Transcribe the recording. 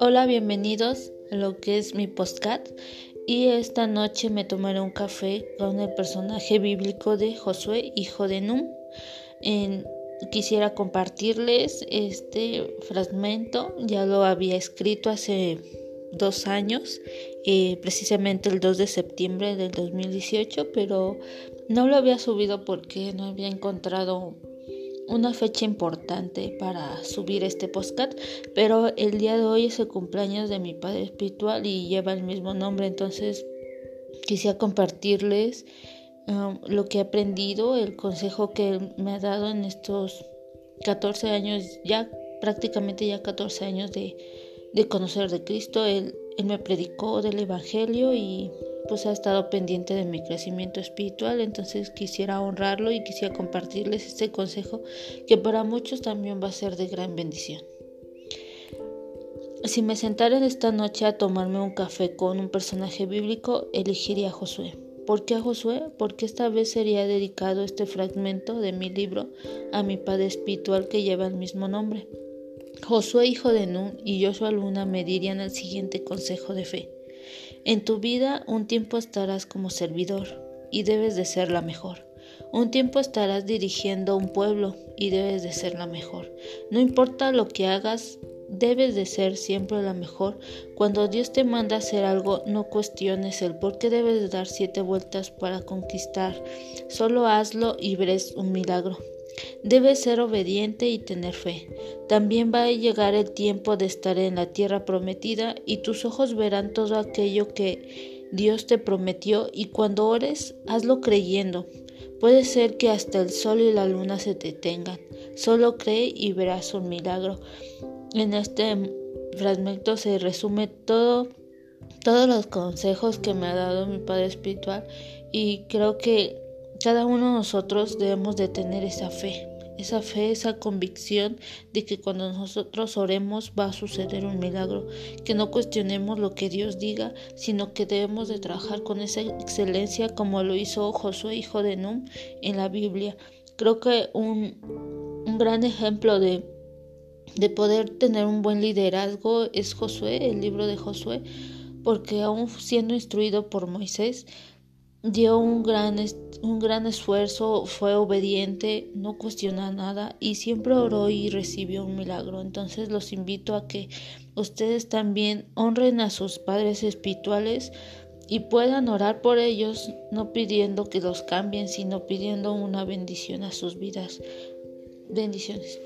Hola, bienvenidos a lo que es mi postcat y esta noche me tomaré un café con el personaje bíblico de Josué, hijo de Num. quisiera compartirles este fragmento, ya lo había escrito hace dos años, eh, precisamente el 2 de septiembre del 2018, pero no lo había subido porque no había encontrado una fecha importante para subir este podcast, pero el día de hoy es el cumpleaños de mi padre espiritual y lleva el mismo nombre, entonces quisiera compartirles um, lo que he aprendido, el consejo que me ha dado en estos 14 años, ya prácticamente ya 14 años de, de conocer de Cristo. Él, él me predicó del Evangelio y pues ha estado pendiente de mi crecimiento espiritual, entonces quisiera honrarlo y quisiera compartirles este consejo que para muchos también va a ser de gran bendición. Si me sentara esta noche a tomarme un café con un personaje bíblico, elegiría a Josué. ¿Por qué a Josué? Porque esta vez sería dedicado este fragmento de mi libro a mi padre espiritual que lleva el mismo nombre. Josué, hijo de Nun, y Joshua Luna me dirían el siguiente consejo de fe. En tu vida un tiempo estarás como servidor y debes de ser la mejor. Un tiempo estarás dirigiendo un pueblo y debes de ser la mejor. No importa lo que hagas, debes de ser siempre la mejor. Cuando Dios te manda hacer algo, no cuestiones el por qué debes de dar siete vueltas para conquistar. Solo hazlo y verás un milagro. Debes ser obediente y tener fe. También va a llegar el tiempo de estar en la tierra prometida y tus ojos verán todo aquello que Dios te prometió y cuando ores, hazlo creyendo. Puede ser que hasta el sol y la luna se detengan. Solo cree y verás un milagro. En este fragmento se resume todo todos los consejos que me ha dado mi padre espiritual y creo que cada uno de nosotros debemos de tener esa fe, esa fe, esa convicción de que cuando nosotros oremos va a suceder un milagro, que no cuestionemos lo que Dios diga, sino que debemos de trabajar con esa excelencia como lo hizo Josué, hijo de Num, en la Biblia. Creo que un, un gran ejemplo de, de poder tener un buen liderazgo es Josué, el libro de Josué, porque aún siendo instruido por Moisés, dio un gran, un gran esfuerzo, fue obediente, no cuestionó nada y siempre oró y recibió un milagro. Entonces los invito a que ustedes también honren a sus padres espirituales y puedan orar por ellos, no pidiendo que los cambien, sino pidiendo una bendición a sus vidas. Bendiciones.